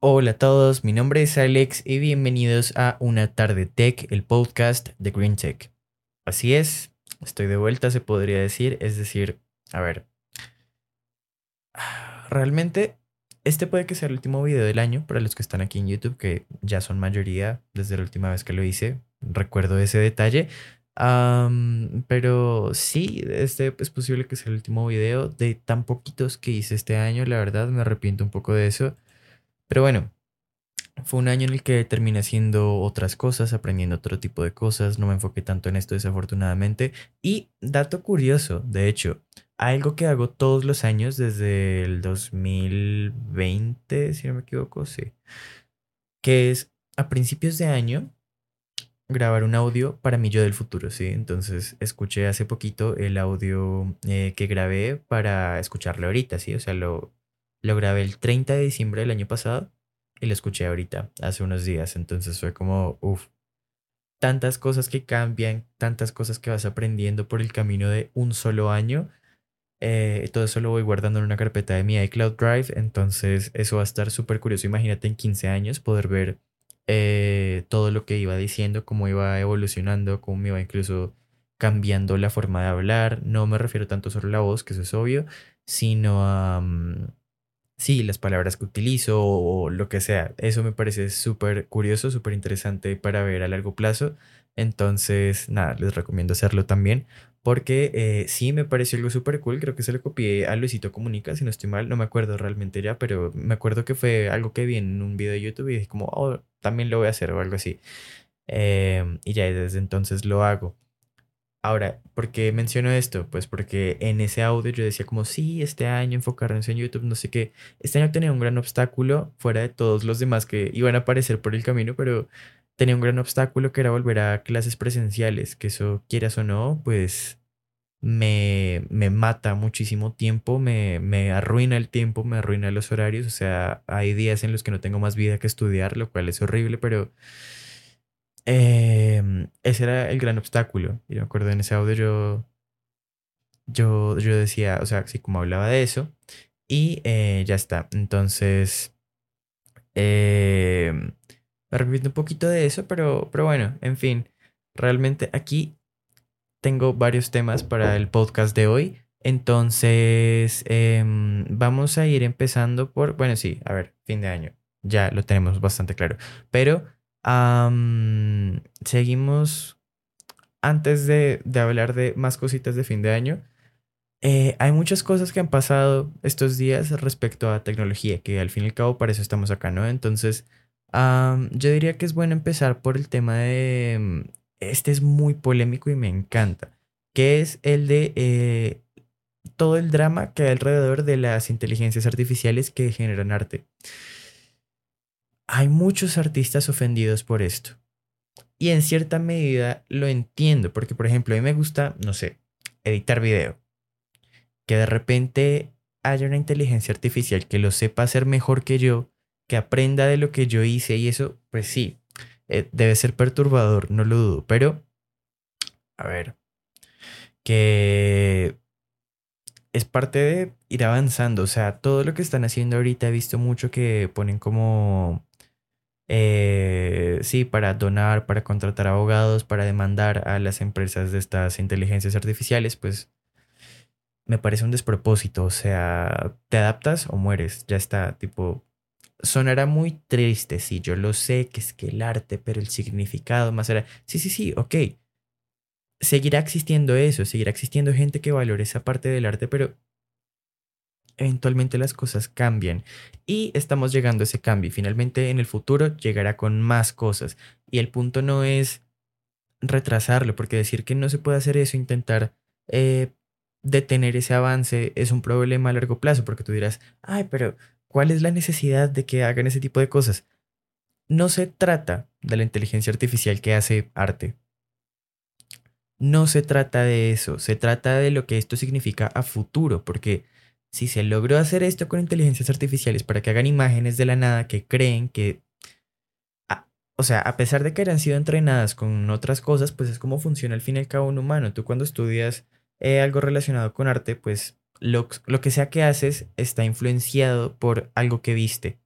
Hola a todos, mi nombre es Alex y bienvenidos a Una tarde tech, el podcast de Green Tech. Así es, estoy de vuelta, se podría decir, es decir, a ver, realmente este puede que sea el último video del año para los que están aquí en YouTube, que ya son mayoría desde la última vez que lo hice, recuerdo ese detalle. pero sí, este es posible que sea el último video de tan poquitos que hice este año, la verdad me arrepiento un poco de eso. Pero bueno, fue un año en el que terminé haciendo otras cosas, aprendiendo otro tipo de cosas, no me enfoqué tanto en esto desafortunadamente. Y dato curioso, de hecho, algo que hago todos los años desde el 2020, si no me equivoco, sí, que es a principios de año grabar un audio para mi yo del futuro, ¿sí? Entonces escuché hace poquito el audio eh, que grabé para escucharlo ahorita, ¿sí? O sea, lo, lo grabé el 30 de diciembre del año pasado y lo escuché ahorita, hace unos días. Entonces fue como, uff, tantas cosas que cambian, tantas cosas que vas aprendiendo por el camino de un solo año. Eh, todo eso lo voy guardando en una carpeta de mi iCloud Drive. Entonces eso va a estar súper curioso. Imagínate en 15 años poder ver eh, todo lo que iba diciendo, cómo iba evolucionando, cómo iba incluso cambiando la forma de hablar. No me refiero tanto solo a la voz, que eso es obvio, sino a... Mm, sí, las palabras que utilizo o, lo que sea. Eso me parece súper curioso, súper interesante para ver a largo plazo. Entonces, nada, les recomiendo hacerlo también. Porque eh, sí me pareció algo súper cool. Creo que se lo copié a Luisito Comunica, si no estoy mal. No me acuerdo realmente ya, pero me acuerdo que fue algo que vi en un video de YouTube y dije como, oh, también lo voy a hacer o algo así. Em, y ya desde entonces lo hago. Ahora, ¿por qué menciono esto? Pues porque en ese audio yo decía como, sí, este año enfocarnos en YouTube, no sé qué. Este año tenía un gran obstáculo fuera de todos los demás que iban a aparecer por el camino, pero tenía un gran obstáculo que era volver a clases presenciales, que eso, quieras o no, pues me, me mata muchísimo tiempo, me, me arruina el tiempo, me arruina los horarios, o sea, hay días en los que no tengo más vida que estudiar, lo cual es horrible, pero Em, ese era el gran obstáculo. Y me acuerdo en ese audio yo, yo, yo decía, o sea, así como hablaba de eso. Y eh, ya está. Entonces, em, me un poquito de eso, pero, pero bueno, en fin. Realmente aquí tengo varios temas para el podcast de hoy. Entonces, em, vamos a ir empezando por, bueno, sí, a ver, fin de año. Ya lo tenemos bastante claro. Pero seguimos antes de, hablar de más cositas de fin de año. Eh, hay muchas cosas que han pasado estos días respecto a tecnología, que al fin y al cabo para eso estamos acá, ¿no? Entonces, yo diría que es bueno empezar por el tema de... Mm, este es muy polémico y me encanta, que es el de eh, todo el drama que hay alrededor de las inteligencias artificiales que generan arte hay muchos artistas ofendidos por esto. Y en cierta medida lo entiendo, porque por ejemplo, a mí me gusta, no sé, editar video. Que de repente haya una inteligencia artificial que lo sepa hacer mejor que yo, que aprenda de lo que yo hice y eso, pues sí, eh, debe ser perturbador, no lo dudo, pero, a ver, que es parte de ir avanzando, o sea, todo lo que están haciendo ahorita he visto mucho que ponen como eh, sí, para donar, para contratar abogados, para demandar a las empresas de estas inteligencias artificiales, pues me parece un despropósito. O sea, te adaptas o mueres, ya está, tipo, sonará muy triste, sí, yo lo sé que es que el arte, pero el significado más era, sí, sí, sí, ok. Seguirá existiendo eso, seguirá existiendo gente que valore esa parte del arte, pero eventualmente las cosas cambian y estamos llegando a ese cambio. Finalmente en el futuro llegará con más cosas y el punto no es retrasarlo, porque decir que no se puede hacer eso, intentar eh, detener ese avance es un problema a largo plazo, porque tú dirás, ay, pero ¿cuál es la necesidad de que hagan ese tipo de cosas? No se trata de la inteligencia artificial que hace arte. No se trata de eso, se trata de lo que esto significa a futuro, porque si se logró hacer esto con inteligencias artificiales para que hagan imágenes de la nada que creen que... o sea, a pesar de que hayan sido entrenadas con otras cosas, pues es como funciona al fin y al cabo un humano. Tú cuando estudias eh, algo relacionado con arte, pues lo, lo que sea que haces está influenciado por algo que viste.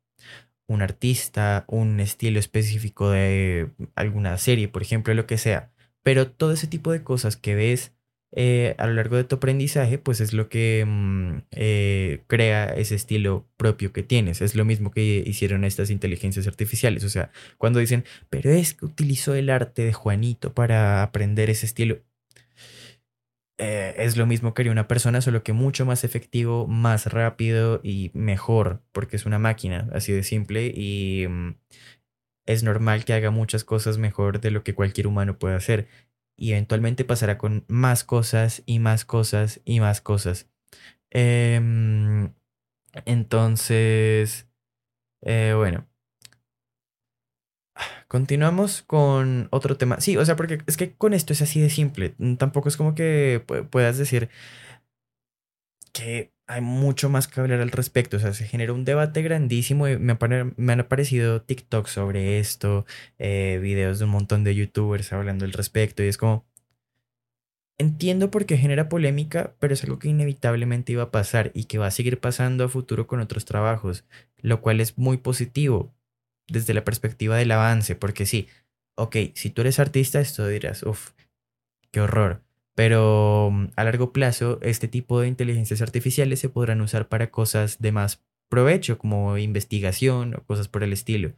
un artista, un estilo específico de alguna serie, por ejemplo, lo que sea. Pero todo ese tipo de cosas que ves eh, a lo largo de tu aprendizaje, pues es lo que mm, eh, crea ese estilo propio que tienes. Es lo mismo que hicieron estas inteligencias artificiales. O sea, cuando dicen, pero es que utilizó el arte de Juanito para aprender ese estilo. Eh, es lo mismo que haría una persona, solo que mucho más efectivo, más rápido y mejor, porque es una máquina, así de simple, y mm, es normal que haga muchas cosas mejor de lo que cualquier humano puede hacer. Y eventualmente pasará con más cosas y más cosas y más cosas. Em, entonces, eh, bueno, Continuamos con otro tema. Sí, o sea, porque es que con esto es así de simple. Tampoco es como que puedas decir que hay mucho más que hablar al respecto. O sea, se genera un debate grandísimo y me, han aparecido TikTok sobre esto, eh, videos de un montón de youtubers hablando al respecto y es como... Entiendo por qué genera polémica, pero es algo que inevitablemente iba a pasar y que va a seguir pasando a futuro con otros trabajos, lo cual es muy positivo desde la perspectiva del avance, porque sí, ok, si tú eres artista, esto dirás, uff, qué horror. Pero mm, a largo plazo, este tipo de inteligencias artificiales se podrán usar para cosas de más provecho, como investigación o cosas por el estilo,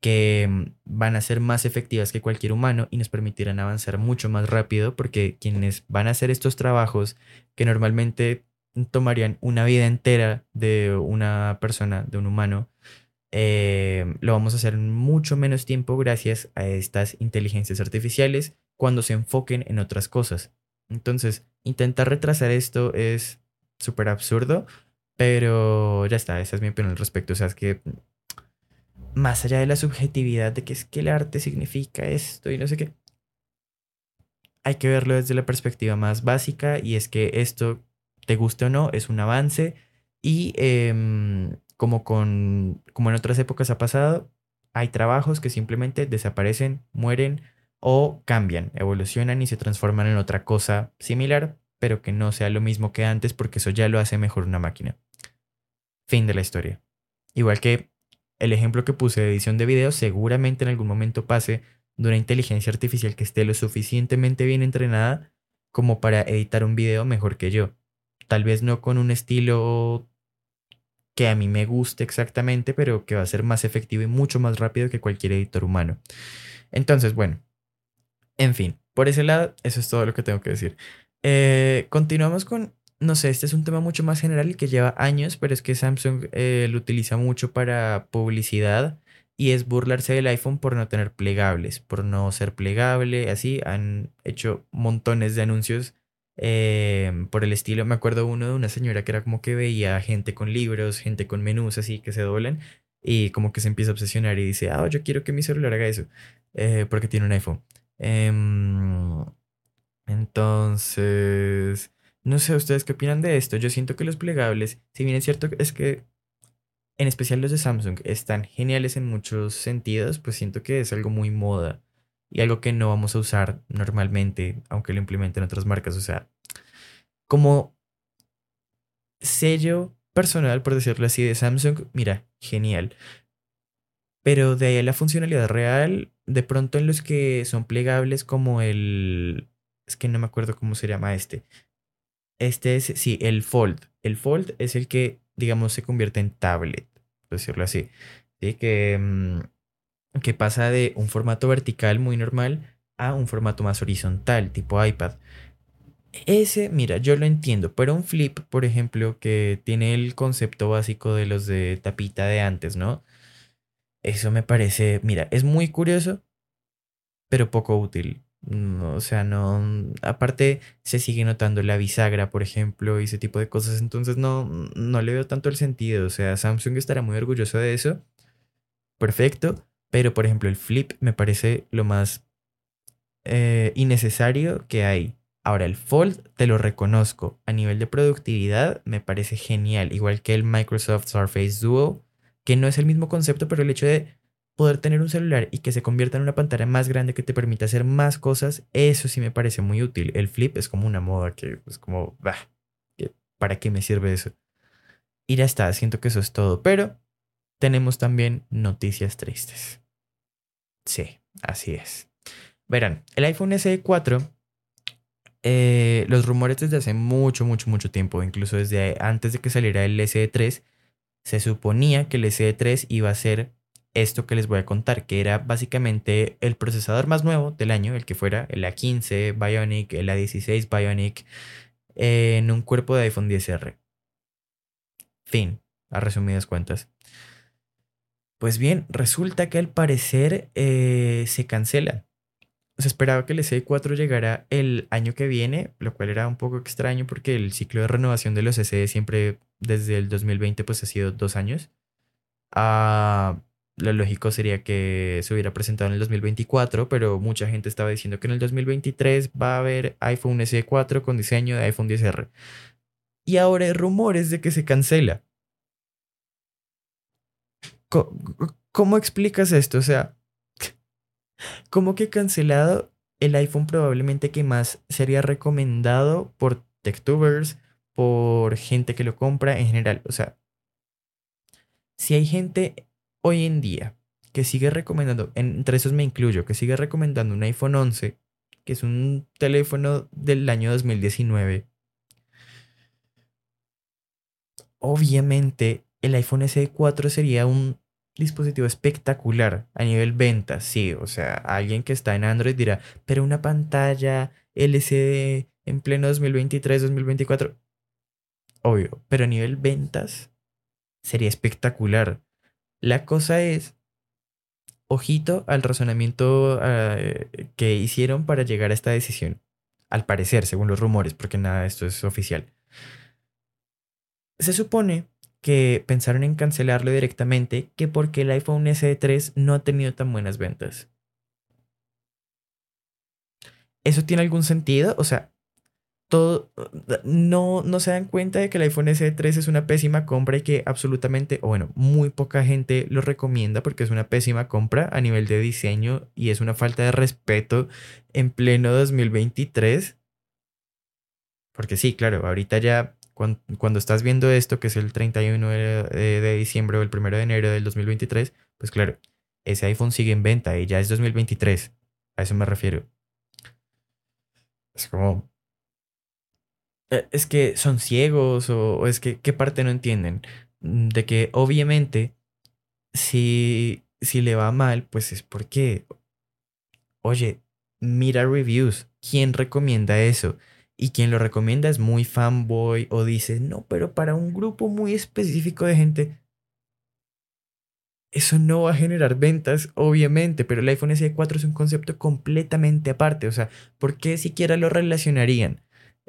que mm, van a ser más efectivas que cualquier humano y nos permitirán avanzar mucho más rápido, porque quienes van a hacer estos trabajos que normalmente tomarían una vida entera de una persona, de un humano, eh, lo vamos a hacer en mucho menos tiempo gracias a estas inteligencias artificiales cuando se enfoquen en otras cosas. Entonces, intentar retrasar esto es súper absurdo, pero ya está, esa es mi opinión al respecto. O sea, es que más allá de la subjetividad de que es que el arte significa esto y no sé qué, hay que verlo desde la perspectiva más básica y es que esto, te guste o no, es un avance y em, como, con, como en otras épocas ha pasado, hay trabajos que simplemente desaparecen, mueren o cambian, evolucionan y se transforman en otra cosa similar, pero que no sea lo mismo que antes porque eso ya lo hace mejor una máquina. Fin de la historia. Igual que el ejemplo que puse de edición de video seguramente en algún momento pase de una inteligencia artificial que esté lo suficientemente bien entrenada como para editar un video mejor que yo. Tal vez no con un estilo que a mí me guste exactamente, pero que va a ser más efectivo y mucho más rápido que cualquier editor humano. Entonces, bueno, en fin, por ese lado, eso es todo lo que tengo que decir. Eh, continuamos con, no sé, este es un tema mucho más general que lleva años, pero es que Samsung eh, lo utiliza mucho para publicidad y es burlarse del iPhone por no tener plegables, por no ser plegable, así han hecho montones de anuncios Em, por el estilo. Me acuerdo uno de una señora que era como que veía gente con libros, gente con menús así que se doblan y como que se empieza a obsesionar y dice, ah, yo quiero que mi celular haga eso eh, porque tiene un iPhone. Em, entonces, no sé, ¿ustedes qué opinan de esto? Yo siento que los plegables, si bien es cierto, es que en especial los de Samsung están geniales en muchos sentidos, pues siento que es algo muy moda y algo que no vamos a usar normalmente, aunque lo implementen otras marcas. O sea, como sello personal, por decirlo así, de Samsung, mira, genial. Pero de ahí la funcionalidad real, de pronto en los que son plegables como el... Es que no me acuerdo cómo se llama este. Este es, sí, el Fold. El Fold es el que, digamos, se convierte en tablet, por decirlo así. Sí, que... Mm, que pasa de un formato vertical muy normal a un formato más horizontal, tipo iPad. Ese, mira, yo lo entiendo, pero un flip, por ejemplo, que tiene el concepto básico de los de tapita de antes, ¿no? Eso me parece, mira, es muy curioso, pero poco útil. o sea, no. Aparte, se sigue notando la bisagra, por ejemplo, y ese tipo de cosas. Entonces, no, no le veo tanto el sentido. O sea, Samsung estará muy orgulloso de eso. Perfecto. Pero, por ejemplo, el flip me parece lo más eh, innecesario que hay. Ahora, el Fold te lo reconozco. A nivel de productividad me parece genial. Igual que el Microsoft Surface Duo, que no es el mismo concepto, pero el hecho de poder tener un celular y que se convierta en una pantalla más grande que te permita hacer más cosas, eso sí me parece muy útil. El flip es como una moda que es como, bah, ¿para qué me sirve eso? Y ya está, siento que eso es todo. Pero tenemos también noticias tristes. Sí, así es. Verán, el iPhone SE 4, eh, los rumores desde hace mucho, mucho, mucho tiempo, incluso desde antes de que saliera el SE 3, se suponía que el SE 3 iba a ser esto que les voy a contar, que era básicamente el procesador más nuevo del año, el que fuera el A15 Bionic, el A16 Bionic, en un cuerpo de iPhone 10R. Fin, a resumidas cuentas. Pues bien, resulta que al parecer eh, se cancela. Se esperaba que el SE4 llegara el año que viene, lo cual era un poco extraño porque el ciclo de renovación de los SE siempre desde el 2020 pues ha sido dos años. Ah, lo lógico sería que se hubiera presentado en el 2024, pero mucha gente estaba diciendo que en el 2023 va a haber iPhone SE4 con diseño de iPhone 10R. Y ahora hay rumores de que se cancela. ¿Cómo, explicas esto? O sea, ¿cómo que cancelado el iPhone probablemente que más sería recomendado por TechTubers, por gente que lo compra en general? O sea, si hay gente hoy en día que sigue recomendando, entre esos me incluyo, que sigue recomendando un iPhone 11, que es un teléfono del año 2019, obviamente el iPhone SE 4 sería un dispositivo espectacular a nivel ventas, sí, o sea, alguien que está en Android dirá, pero una pantalla LCD en pleno 2023, 2024, obvio, pero a nivel ventas sería espectacular. La cosa es, ojito al razonamiento eh, que hicieron para llegar a esta decisión. Al parecer, según los rumores, porque nada esto es oficial. Se supone que pensaron en cancelarlo directamente que porque el iPhone SE3 no ha tenido tan buenas ventas. ¿Eso tiene algún sentido? O sea, no, no se dan cuenta de que el iPhone SE3 es una pésima compra y que absolutamente, o bueno, muy poca gente lo recomienda porque es una pésima compra a nivel de diseño y es una falta de respeto en pleno 2023. Porque sí, claro, ahorita ya cuando, estás viendo esto, que es el 31 de, de diciembre o el 1 de enero del 2023, pues claro, ese iPhone sigue en venta y ya es 2023. A eso me refiero. Es como, eh, es que son ciegos o, es que qué parte no entienden. Mm, de que obviamente si, si le va mal, pues es porque, oye, mira reviews. ¿Quién recomienda eso? Y quien lo recomienda es muy fanboy o dice, no, pero para un grupo muy específico de gente, eso no va a generar ventas, obviamente, pero el iPhone SE4 es un concepto completamente aparte. O sea, ¿por qué siquiera lo relacionarían?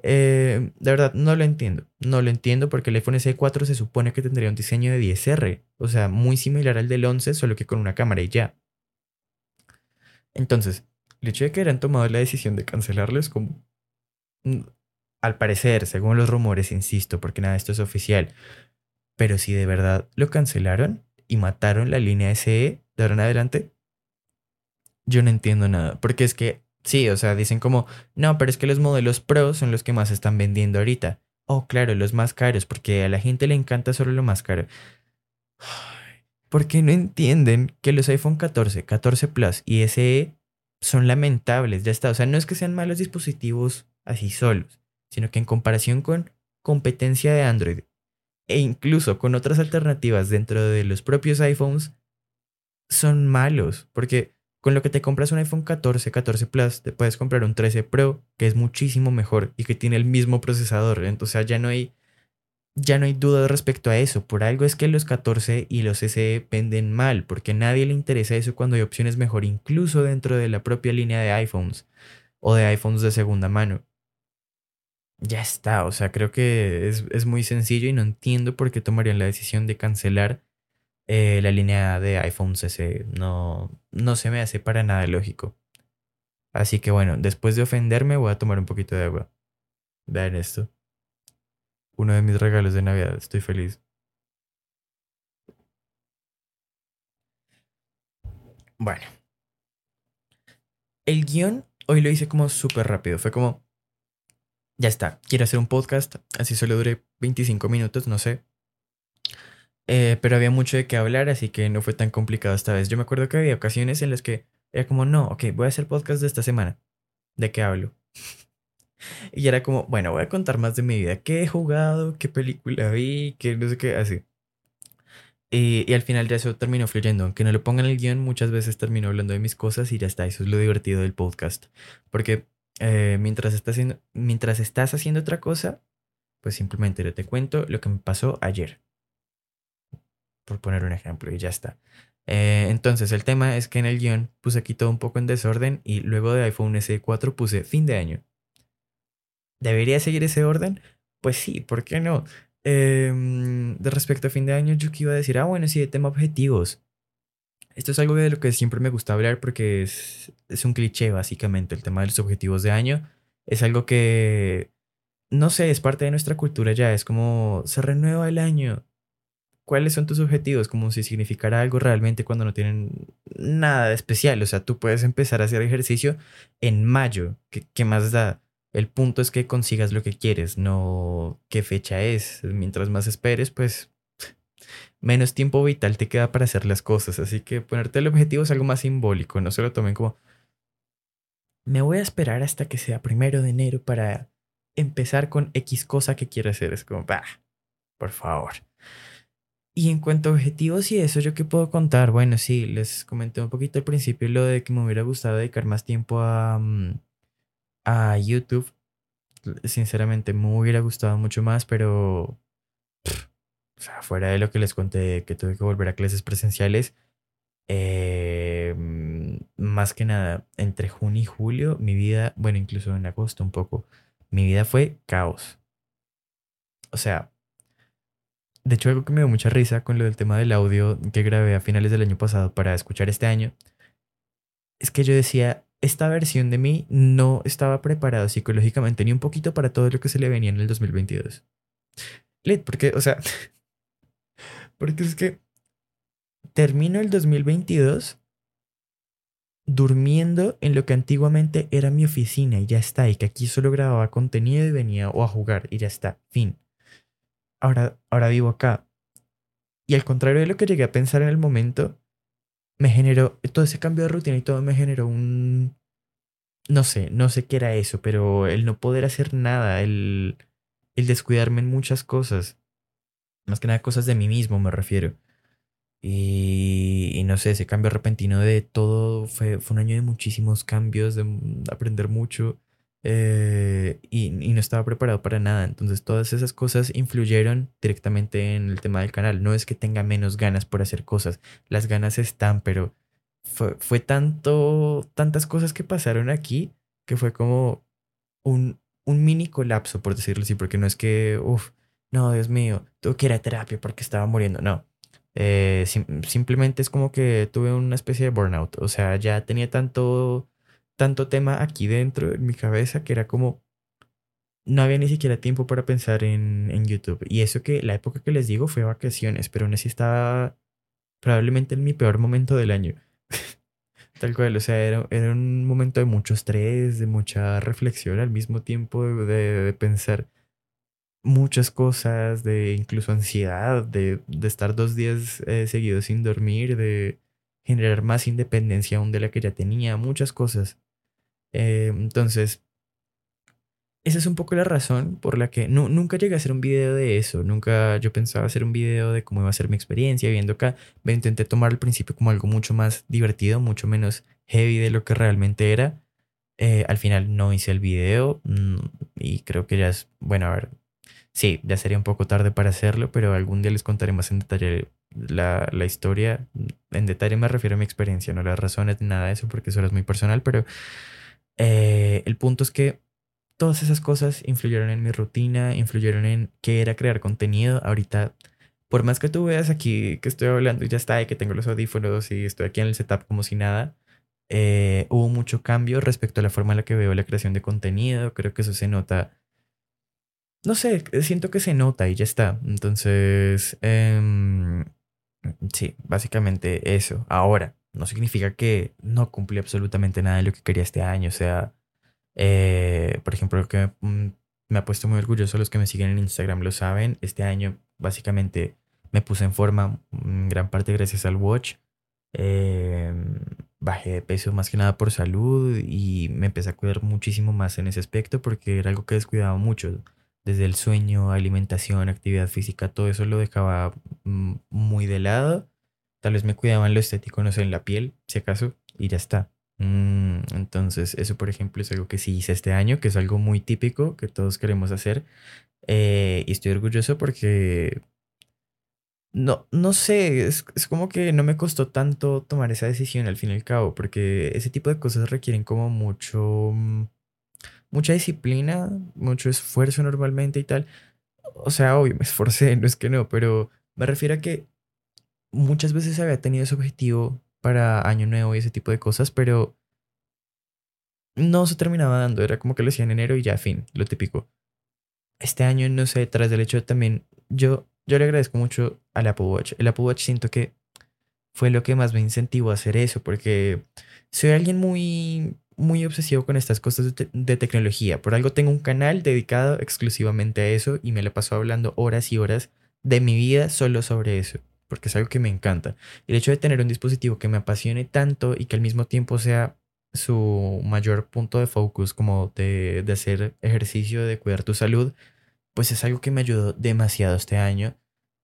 Eh, de verdad, no lo entiendo. No lo entiendo porque el iPhone SE4 se supone que tendría un diseño de 10R, o sea, muy similar al del 11, solo que con una cámara y ya. Entonces, el hecho de que hayan tomado la decisión de cancelarlo es como... Mm, al parecer, según los rumores, insisto, porque nada, esto es oficial. Pero si de verdad lo cancelaron y mataron la línea SE de ahora en adelante, yo no entiendo nada. Porque es que Sí, o sea, dicen como, no, pero es que los modelos Pro son los que más están vendiendo ahorita. Oh, claro, los más caros, porque a la gente le encanta solo lo más caro. ¿Por qué no entienden que los iPhone 14, 14 Plus y SE son lamentables? Ya está, o sea, no es que sean malos dispositivos así solos, sino que en comparación con competencia de Android e incluso con otras alternativas dentro de los propios iPhones, son malos, porque con lo que te compras un iPhone 14, 14 Plus, te puedes comprar un 13 Pro, que es muchísimo mejor y que tiene el mismo procesador. Entonces ya no hay, ya no hay duda respecto a eso. Por algo es que los 14 y los SE venden mal, porque a nadie le interesa eso cuando hay opciones mejor, incluso dentro de la propia línea de iPhones o de iPhones de segunda mano. Ya está, o sea, creo que es, es muy sencillo y no entiendo por qué tomarían la decisión de cancelar eh, la línea de iPhones ese no, no se me hace para nada lógico. Así que bueno, después de ofenderme voy a tomar un poquito de agua. Vean esto. Uno de mis regalos de Navidad. Estoy feliz. Bueno. El guion hoy lo hice como súper rápido. Fue como... Ya está. Quiero hacer un podcast. Así solo dure 25 minutos, no sé. Eh, pero había mucho de qué hablar, así que no fue tan complicado esta vez. Yo me acuerdo que había ocasiones en las que era como, no, ok, voy a hacer podcast de esta semana. ¿De qué hablo? y era como, bueno, voy a contar más de mi vida. ¿Qué he jugado? ¿Qué película vi? ¿Qué no sé qué? Así. Y, al final ya eso terminó fluyendo. Aunque no lo pongan el guion, muchas veces termino hablando de mis cosas y ya está. Eso es lo divertido del podcast. Porque eh, mientras, estás haciendo, mientras estás haciendo otra cosa, pues simplemente te cuento lo que me pasó ayer. Por poner un ejemplo, y ya está. Eh, entonces, el tema es que en el guion puse aquí todo un poco en desorden y luego de iPhone SE4 puse fin de año. ¿Debería seguir ese orden? Pues sí, ¿por qué no? Em, de respecto a fin de año, yo que iba a decir, ah, bueno, sí, de tema objetivos. Esto es algo de lo que siempre me gusta hablar porque es, es un cliché, básicamente, el tema de los objetivos de año. Es algo que, no sé, es parte de nuestra cultura ya, es como, se renueva el año. ¿Cuáles son tus objetivos? Como si significara algo realmente cuando no tienen nada de especial. O sea, tú puedes empezar a hacer ejercicio en mayo. ¿Qué, qué más da? El punto es que consigas lo que quieres, no qué fecha es. Mientras más esperes, pues menos tiempo vital te queda para hacer las cosas. Así que ponerte el objetivo es algo más simbólico. No se lo tomen como, me voy a esperar hasta que sea primero de enero para empezar con X cosa que quiero hacer. Es como, por favor. Y en cuanto a objetivos y eso, ¿yo qué puedo contar? Bueno, sí, les comenté un poquito al principio lo de que me hubiera gustado dedicar más tiempo a... Mm, a YouTube, sinceramente me hubiera gustado mucho más, pero... o sea, fuera de lo que les conté, que tuve que volver a clases presenciales, eh, más que nada, entre junio y julio, mi vida, bueno, incluso en agosto un poco, mi vida fue caos. O sea, de hecho algo que me dio mucha risa con lo del tema del audio que grabé a finales del año pasado para escuchar este año, es que yo decía, esta versión de mí no estaba preparado psicológicamente ni un poquito para todo lo que se le venía en el 2022. Lit, porque, o sea, porque es que termino el 2022 durmiendo en lo que antiguamente era mi oficina y ya está, y que aquí solo grababa contenido y venía o a jugar y ya está, fin. Ahora, ahora vivo acá. Y al contrario de lo que llegué a pensar en el momento, me generó, todo ese cambio de rutina y todo me generó un, no sé, no sé qué era eso, pero el no poder hacer nada, el, el descuidarme en muchas cosas, más que nada cosas de mí mismo me refiero. Y, y, no sé, ese cambio repentino de todo fue, fue un año de muchísimos cambios, de aprender mucho. Eh, y, no estaba preparado para nada. Entonces todas esas cosas influyeron directamente en el tema del canal. No es que tenga menos ganas por hacer cosas, las ganas están, pero fue, fue tanto, tantas cosas que pasaron aquí que fue como un, un mini colapso, por decirlo así, porque no es que, uff, no, Dios mío, tuve que ir a terapia porque estaba muriendo, no. Eh, sim simplemente es como que tuve una especie de burnout, o sea, ya tenía tanto tanto tema aquí dentro en mi cabeza que era como no había ni siquiera tiempo para pensar en, en YouTube. Y eso que la época que les digo fue vacaciones, pero aún así estaba probablemente en mi peor momento del año. Tal cual, o sea, era, era, un momento de mucho estrés, de mucha reflexión al mismo tiempo, de, de, pensar muchas cosas, de incluso ansiedad, de, de estar dos días eh, seguidos sin dormir, de generar más independencia aún de la que ya tenía, muchas cosas. Eh, entonces, esa es un poco la razón por la que no, nunca llegué a hacer un video de eso. Nunca yo pensaba hacer un video de cómo iba a ser mi experiencia viendo acá. Me intenté tomar al principio como algo mucho más divertido, mucho menos heavy de lo que realmente era. Eh, al final no hice el video mm, y creo que ya es, bueno, a ver, sí, ya sería un poco tarde para hacerlo, pero algún día les contaré más en detalle la, la historia. En detalle me refiero a mi experiencia, no las razones, nada de eso, porque eso es muy personal, pero eh, el punto es que todas esas cosas influyeron en mi rutina, influyeron en qué era crear contenido. Ahorita, por más que tú veas aquí que estoy hablando y ya está, y que tengo los audífonos y estoy aquí en el setup como si nada, eh, hubo mucho cambio respecto a la forma en la que veo la creación de contenido. Creo que eso se nota. No sé, siento que se nota y ya está. Entonces, eh, sí, básicamente eso. Ahora, no significa que no cumplí absolutamente nada de lo que quería este año. O sea, eh, por ejemplo, lo que me, mm, me ha puesto muy orgulloso, los que me siguen en Instagram lo saben, este año básicamente me puse en forma, en gran parte gracias al watch. Em, bajé de peso más que nada por salud y me empecé a cuidar muchísimo más en ese aspecto porque era algo que descuidaba mucho. Desde el sueño, alimentación, actividad física, todo eso lo dejaba mm, muy de lado. Tal vez me cuidaba en lo estético, no sé, en la piel, si acaso, y ya está. Mm, entonces, eso, por ejemplo, es algo que sí hice este año, que es algo muy típico que todos queremos hacer. Eh, y estoy orgulloso porque no, no sé, es, es, como que no me costó tanto tomar esa decisión al fin y al cabo, porque ese tipo de cosas requieren como mucho, mucha disciplina, mucho esfuerzo normalmente y tal. O sea, obvio, me esforcé, no es que no, pero me refiero a que muchas veces había tenido ese objetivo para Año Nuevo y ese tipo de cosas, pero no se terminaba dando, era como que lo hacía en enero y ya, fin, lo típico. Este año, no sé, tras del hecho de también, yo, yo le agradezco mucho al Apple Watch. El Apple Watch siento que fue lo que más me incentivó a hacer eso, porque soy alguien muy, muy obsesivo con estas cosas de, de, tecnología. Por algo tengo un canal dedicado exclusivamente a eso y me lo paso hablando horas y horas de mi vida solo sobre eso, porque es algo que me encanta. El hecho de tener un dispositivo que me apasione tanto y que al mismo tiempo sea su mayor punto de focus como de, hacer ejercicio, de cuidar tu salud, pues es algo que me ayudó demasiado este año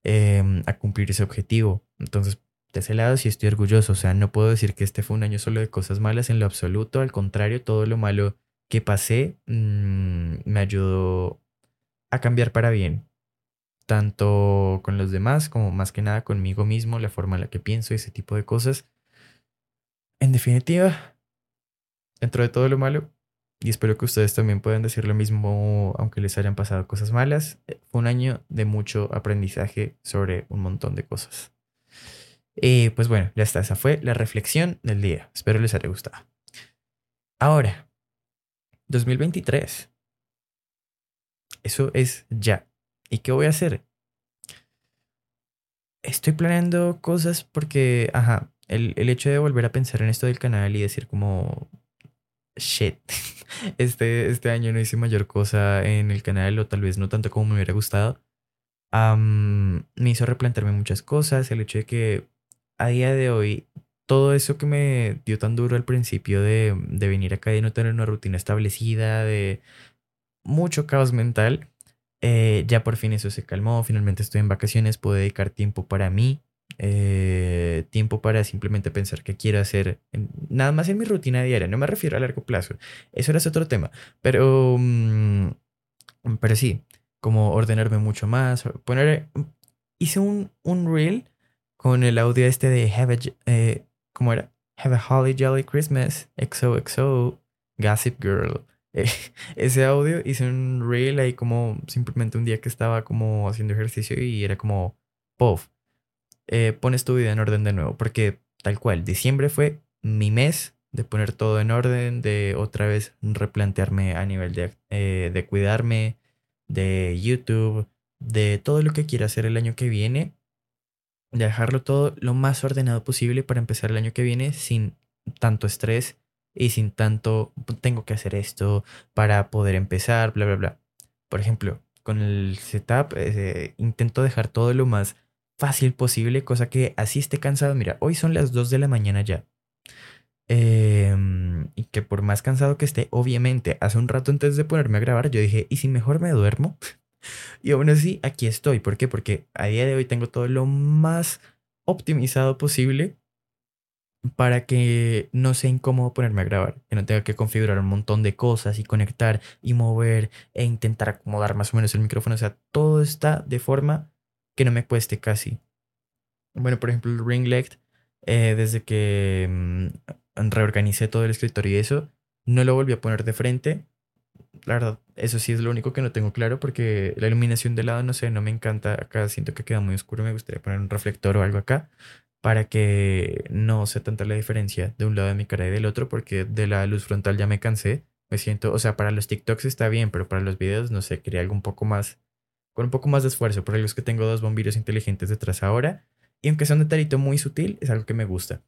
eh, a cumplir ese objetivo. Entonces, de ese lado sí estoy orgulloso. O sea, no puedo decir que este fue un año solo de cosas malas en lo absoluto. Al contrario, todo lo malo que pasé mmm, me ayudó a cambiar para bien. Tanto con los demás como más que nada conmigo mismo, la forma en la que pienso, ese tipo de cosas. En definitiva, dentro de todo lo malo, y espero que ustedes también puedan decir lo mismo aunque les hayan pasado cosas malas. Eh, fue un año de mucho aprendizaje sobre un montón de cosas. Y pues bueno, ya está, esa fue la reflexión del día. Espero les haya gustado. Ahora, 2023. Eso es ya. ¿Y qué voy a hacer? Estoy planeando cosas porque, ajá, el, el hecho de volver a pensar en esto del canal y decir como, shit, este, este año no hice mayor cosa en el canal o tal vez no tanto como me hubiera gustado. me hizo replantearme muchas cosas, el hecho de que a día de hoy todo eso que me dio tan duro al principio de, de venir acá y no tener una rutina establecida, de mucho caos mental, eh, ya por fin eso se calmó, finalmente estoy en vacaciones, puedo dedicar tiempo para mí, eh, tiempo para simplemente pensar qué quiero hacer, nada más en mi rutina diaria, no me refiero a largo plazo, eso era otro tema, pero, um, pero sí, como ordenarme mucho más, poner, hice un, un reel con el audio este de Have a, eh, ¿cómo era? Have a Holly Jolly Christmas, XOXO, Gossip Girl. Eh, ese audio hice un reel ahí como simplemente un día que estaba como haciendo ejercicio y era como, puff, eh, pones tu vida en orden de nuevo, porque tal cual, diciembre fue mi mes de poner todo en orden, de otra vez replantearme a nivel de, eh, de cuidarme, de YouTube, de todo lo que quiera hacer el año que viene, de dejarlo todo lo más ordenado posible para empezar el año que viene sin tanto estrés y sin tanto tengo que hacer esto para poder empezar, bla, bla, bla. Por ejemplo, con el setup eh, intento dejar todo lo más fácil posible, cosa que así esté cansado. Mira, hoy son las 2 de la mañana ya. Em, y que por más cansado que esté, obviamente, hace un rato antes de ponerme a grabar, yo dije, ¿y si mejor me duermo? y aún así, aquí estoy. ¿Por qué? Porque a día de hoy tengo todo lo más optimizado posible para que no sea incómodo ponerme a grabar, que no tenga que configurar un montón de cosas y conectar y mover e intentar acomodar más o menos el micrófono. O sea, todo está de forma que no me cueste casi. Bueno, por ejemplo, el ring light, eh, desde que mm, reorganicé todo el escritorio y eso, no lo volví a poner de frente. La verdad, eso sí es lo único que no tengo claro porque la iluminación de lado, no sé, no me encanta. Acá siento que queda muy oscuro. Me gustaría poner un reflector o algo acá para que no sea tanta la diferencia de un lado de mi cara y del otro porque de la luz frontal ya me cansé. Me siento, o sea, para los TikToks está bien, pero para los videos, no sé, quería algo un poco más con un poco más de esfuerzo. Por es que tengo dos bombillos inteligentes detrás ahora. Y aunque sea un detallito muy sutil, es algo que me gusta.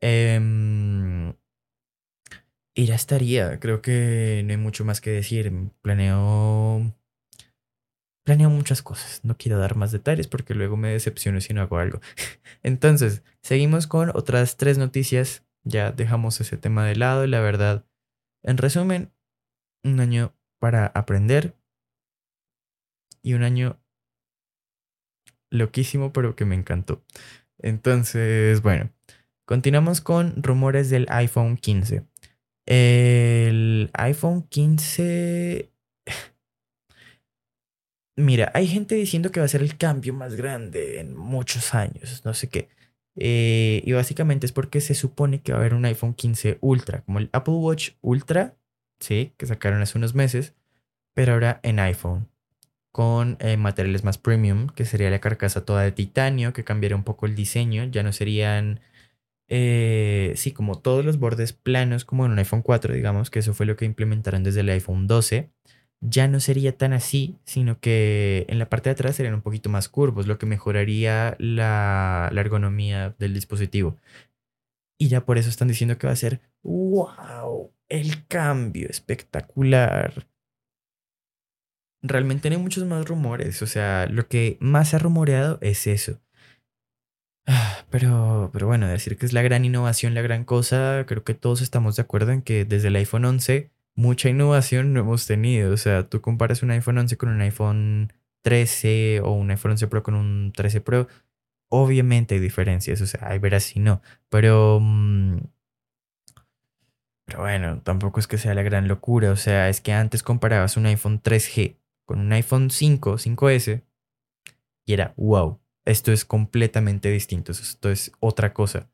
Eh, y ya estaría. Creo que no hay mucho más que decir. Planeo planeo muchas cosas. No quiero dar más detalles porque luego me decepciono si no hago algo. Entonces, seguimos con otras tres noticias. Ya dejamos ese tema de lado y la verdad, en resumen, un año para aprender y un año loquísimo, pero que me encantó. Entonces, bueno, continuamos con rumores del iPhone 15. El iPhone 15 Mira, hay gente diciendo que va a ser el cambio más grande en muchos años, no sé qué. Eh, y básicamente es porque se supone que va a haber un iPhone 15 Ultra, como el Apple Watch Ultra, sí, que sacaron hace unos meses, pero ahora en iPhone, con eh, materiales más premium, que sería la carcasa toda de titanio, que cambiaría un poco el diseño, ya no serían, eh, sí, como todos los bordes planos como en un iPhone 4, digamos, que eso fue lo que implementaron desde el iPhone 12 ya no sería tan así, sino que en la parte de atrás serían un poquito más curvos, lo que mejoraría la, ergonomía del dispositivo. Y ya por eso están diciendo que va a ser, wow, el cambio espectacular. Realmente hay muchos más rumores, o sea, lo que más se ha rumoreado es eso. Ah, pero, pero bueno, decir que es la gran innovación, la gran cosa, creo que todos estamos de acuerdo en que desde el iPhone 11 mucha innovación no hemos tenido. O sea, tú comparas un iPhone 11 con un iPhone 13 o un iPhone 11 Pro con un 13 Pro, obviamente hay diferencias. O sea, hay verás si no. Pero... Mm, pero bueno, tampoco es que sea la gran locura. O sea, es que antes comparabas un iPhone 3G con un iPhone 5, 5S, y era, wow, esto es completamente distinto. Esto es otra cosa.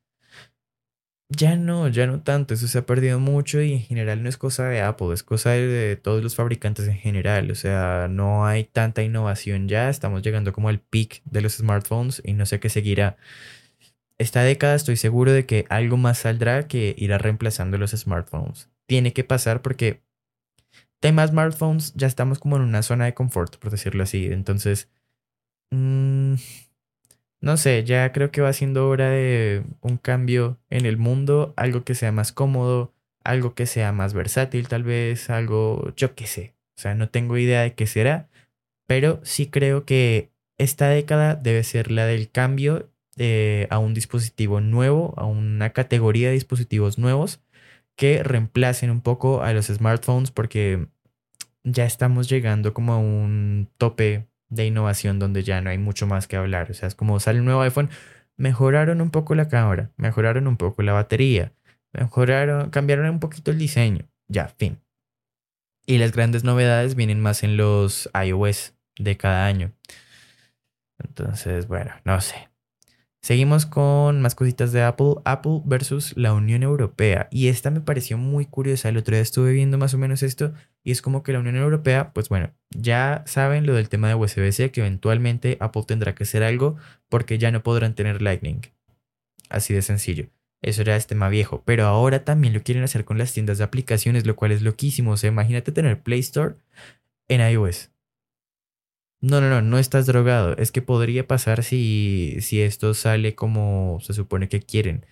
Ya no, ya no tanto, eso se ha perdido mucho y en general no es cosa de Apple, es cosa de, todos los fabricantes en general, o sea, no hay tanta innovación ya, estamos llegando como al peak de los smartphones y no sé qué seguirá. Esta década estoy seguro de que algo más saldrá que irá reemplazando los smartphones. Tiene que pasar porque tema smartphones ya estamos como en una zona de confort, por decirlo así, entonces... Mmm, no sé, ya creo que va siendo hora de un cambio en el mundo, algo que sea más cómodo, algo que sea más versátil tal vez, algo, yo qué sé, o sea, no tengo idea de qué será, pero sí creo que esta década debe ser la del cambio eh, a un dispositivo nuevo, a una categoría de dispositivos nuevos que reemplacen un poco a los smartphones porque ya estamos llegando como a un tope de innovación donde ya no hay mucho más que hablar. O sea, es como sale un nuevo iPhone, mejoraron un poco la cámara, mejoraron un poco la batería, mejoraron, cambiaron un poquito el diseño. Ya, fin. Y las grandes novedades vienen más en los iOS de cada año. Entonces, bueno, no sé. Seguimos con más cositas de Apple. Apple versus la Unión Europea. Y esta me pareció muy curiosa. El otro día estuve viendo más o menos esto. Y es como que la Unión Europea, pues bueno, ya saben lo del tema de USB-C, que eventualmente Apple tendrá que hacer algo porque ya no podrán tener Lightning. Así de sencillo. Eso era este tema viejo. Pero ahora también lo quieren hacer con las tiendas de aplicaciones, lo cual es loquísimo. O sea, imagínate tener Play Store en iOS. No, no, no, no estás drogado. Es que podría pasar si, si esto sale como se supone que quieren.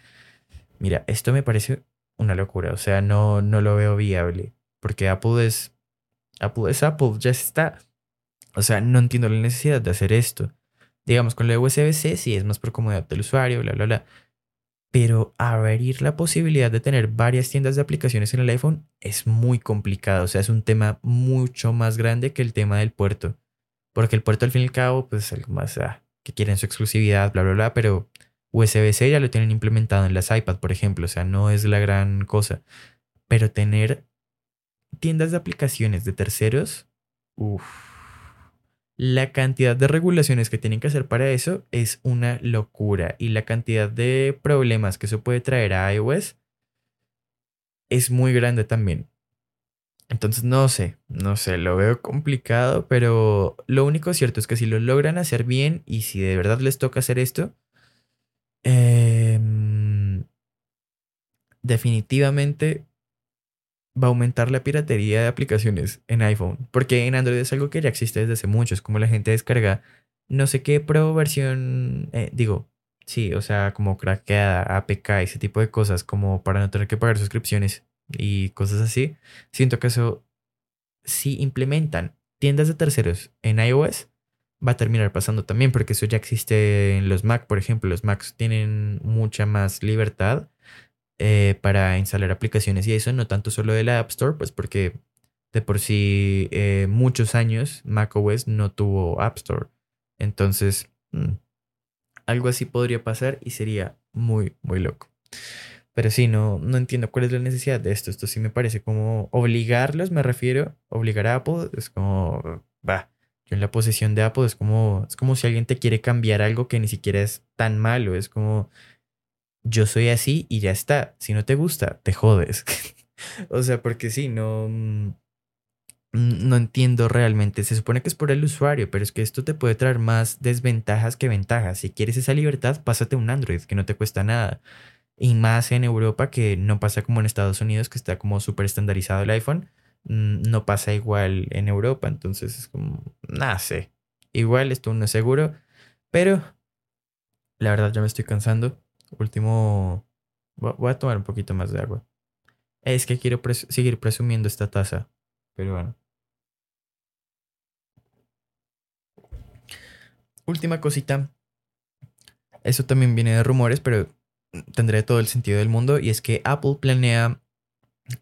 Mira, esto me parece una locura. O sea, no, no lo veo viable. Porque Apple es. Apple es Apple, ya está. O sea, no entiendo la necesidad de hacer esto. Digamos, con la USB-C sí es más por comodidad del usuario, bla, bla, bla. Pero abrir la posibilidad de tener varias tiendas de aplicaciones en el iPhone es muy complicado. O sea, es un tema mucho más grande que el tema del puerto. Porque el puerto al fin y al cabo, pues algo más que quieren su exclusividad, bla, bla, bla, pero USB-C ya lo tienen implementado en las iPad, por ejemplo, o sea, no es la gran cosa. Pero tener tiendas de aplicaciones de terceros, uff, la cantidad de regulaciones que tienen que hacer para eso es una locura. Y la cantidad de problemas que eso puede traer a iOS es muy grande también. Entonces no sé, no sé, lo veo complicado, pero lo único cierto es que si lo logran hacer bien y si de verdad les toca hacer esto, em, definitivamente va a aumentar la piratería de aplicaciones en iPhone, porque en Android es algo que ya existe desde hace mucho, es como la gente descarga no sé qué pro versión, eh, digo, sí, o sea, como craqueada, APK, ese tipo de cosas, como para no tener que pagar suscripciones y cosas así, siento que eso sí implementan tiendas de terceros en iOS, va a terminar pasando también, porque eso ya existe en los Mac, por ejemplo. Los Macs tienen mucha más libertad eh, para instalar aplicaciones y eso, no tanto solo de la App Store, pues porque de por sí eh, muchos años macOS no tuvo App Store. Entonces, mm, algo así podría pasar y sería muy, muy loco. Pero sí, no, no entiendo cuál es la necesidad de esto. Esto sí me parece como obligarlos, me refiero. Obligar a Apple es como, va, yo en la posesión de Apple es como, es como si alguien te quiere cambiar algo que ni siquiera es tan malo. Es como, yo soy así y ya está. Si no te gusta, te jodes. o sea, porque sí, no, mm, no entiendo realmente. Se supone que es por el usuario, pero es que esto te puede traer más desventajas que ventajas. Si quieres esa libertad, pásate un Android, que no te cuesta nada. Y más en Europa, que no pasa como en Estados Unidos, que está como súper estandarizado el iPhone. Mm, no pasa igual en Europa. Entonces es como, nada sé. Igual esto no es seguro. Pero la verdad ya me estoy cansando. Último, voy a tomar un poquito más de agua. Es que quiero seguir presumiendo esta taza. Pero bueno. Última cosita. Eso también viene de rumores, pero tendré todo el sentido del mundo. Y es que Apple planea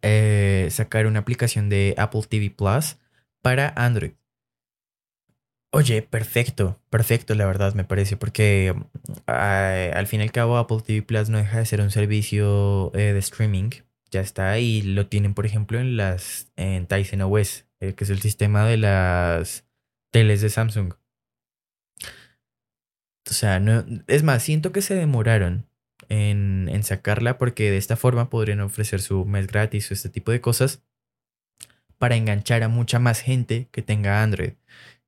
eh, sacar una aplicación de Apple TV Plus para Android. Oye, perfecto, perfecto, la verdad me parece, porque ah, al fin y al cabo Apple TV Plus no deja de ser un servicio eh, de streaming, ya está, y lo tienen, por ejemplo, en las en Tizen OS, eh, que es el sistema de las teles de Samsung. O sea, no, es más, siento que se demoraron en, sacarla porque de esta forma podrían ofrecer su mes gratis o este tipo de cosas para enganchar a mucha más gente que tenga Android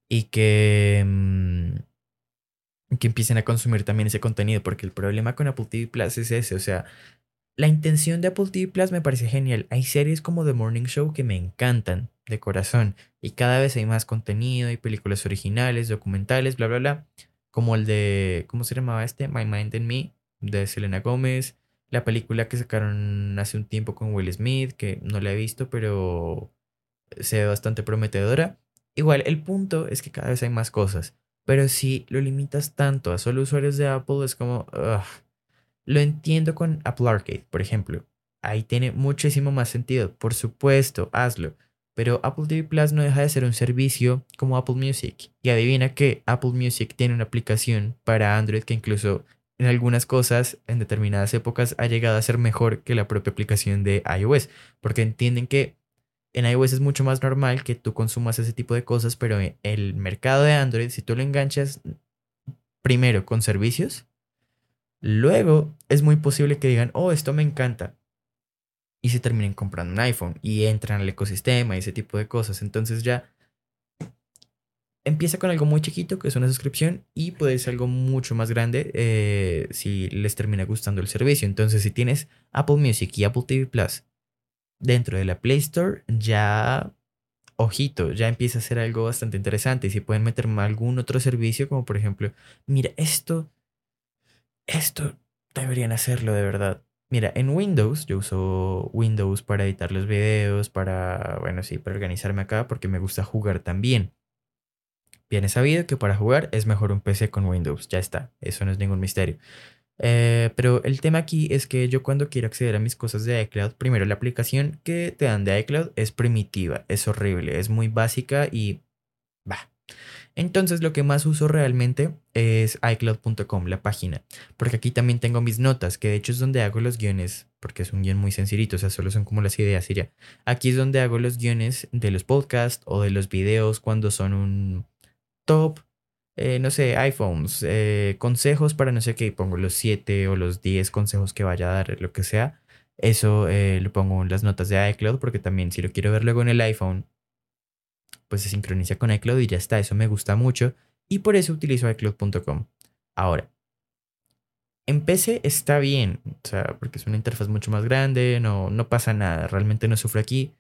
y que, mm, que empiecen a consumir también ese contenido, porque el problema con Apple TV Plus es ese, o sea, la intención de Apple TV Plus me parece genial. Hay series como The Morning Show que me encantan de corazón y cada vez hay más contenido, hay películas originales, documentales, bla, bla, bla, como el de, ¿cómo se llamaba este? My Mind and Me, de Selena Gómez, la película que sacaron hace un tiempo con Will Smith, que no la he visto, pero se ve bastante prometedora. Igual, el punto es que cada vez hay más cosas, pero si lo limitas tanto a solo usuarios de Apple, es como... Lo entiendo con Apple Arcade, por ejemplo. Ahí tiene muchísimo más sentido. Por supuesto, hazlo. Pero Apple TV Plus no deja de ser un servicio como Apple Music. Y adivina que Apple Music tiene una aplicación para Android que incluso en algunas cosas, en determinadas épocas, ha llegado a ser mejor que la propia aplicación de iOS. Porque entienden que en iOS es mucho más normal que tú consumas ese tipo de cosas, pero en el mercado de Android, si tú lo enganchas primero con servicios, luego es muy posible que digan, oh, esto me encanta. Y se terminen comprando un iPhone y entran al ecosistema y ese tipo de cosas. Entonces ya empieza con algo muy chiquito, que es una suscripción, y puede ser algo mucho más grande eh, si les termina gustando el servicio. Entonces, si tienes Apple Music y Apple TV Plus dentro de la Play Store, ya, ojito, ya empieza a ser algo bastante interesante. Y si pueden meter algún otro servicio, como por ejemplo, mira, esto, esto deberían hacerlo de verdad. Mira, en Windows, yo uso Windows para editar los videos, para, bueno, sí, para organizarme acá, porque me gusta jugar también. Bien, he sabido que para jugar es mejor un PC con Windows, ya está, eso no es ningún misterio. Eh, pero el tema aquí es que yo cuando quiero acceder a mis cosas de iCloud, primero la aplicación que te dan de iCloud es primitiva, es horrible, es muy básica y va. Entonces lo que más uso realmente es iCloud.com, la página, porque aquí también tengo mis notas, que de hecho es donde hago los guiones, porque es un guion muy sencillito, o sea, solo son como las ideas y ya. Aquí es donde hago los guiones de los podcasts o de los videos cuando son un top eh, no sé, iPhones, eh, consejos para no sé qué, pongo los 7 o los 10 consejos que vaya a dar, lo que sea. Eso eh, lo pongo en las notas de iCloud porque también si lo quiero ver luego en el iPhone, pues se sincroniza con iCloud y ya está, eso me gusta mucho y por eso utilizo iCloud.com. Ahora, en PC está bien, o sea, porque es una interfaz mucho más grande, no, no pasa nada, realmente no sufro aquí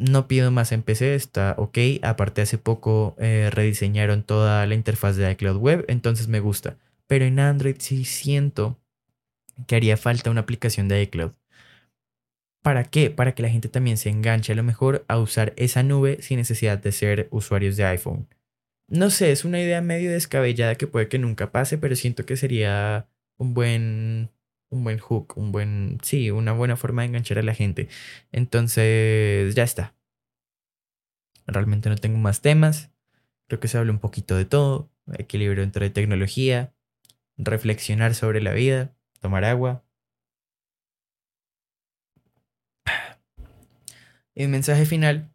no pido más en PC, está ok. Aparte hace poco eh, rediseñaron toda la interfaz de iCloud Web, entonces me gusta. Pero en Android sí siento que haría falta una aplicación de iCloud. ¿Para qué? Para que la gente también se enganche a lo mejor a usar esa nube sin necesidad de ser usuarios de iPhone. No sé, es una idea medio descabellada que puede que nunca pase, pero siento que sería un buen un buen hook, un buen, sí, una buena forma de enganchar a la gente. Entonces, ya está. Realmente no tengo más temas. Creo que se habla un poquito de todo. Equilibrio entre tecnología, reflexionar sobre la vida, tomar agua. Y un mensaje final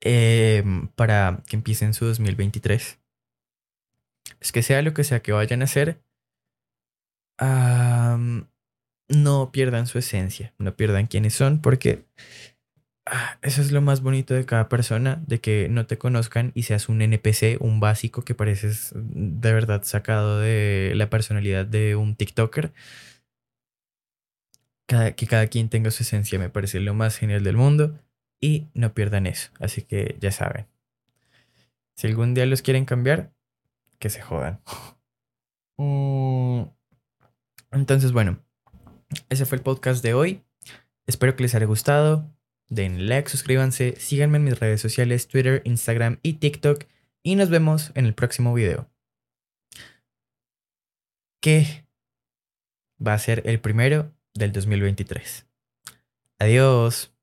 em, para que empiecen su 2023. Es que sea lo que sea que vayan a hacer, no pierdan su esencia, no pierdan quiénes son, porque ah, eso es lo más bonito de cada persona, de que no te conozcan y seas un NPC, un básico que pareces de verdad sacado de la personalidad de un TikToker. que cada quien tenga su esencia me parece lo más genial del mundo y no pierdan eso. Así que ya saben. Si algún día los quieren cambiar, que se jodan. Mm, entonces, bueno, ese fue el podcast de hoy. Espero que les haya gustado. Den like, suscríbanse, síganme en mis redes sociales, Twitter, Instagram y TikTok. Y nos vemos en el próximo video. Que va a ser el primero del 2023. Adiós.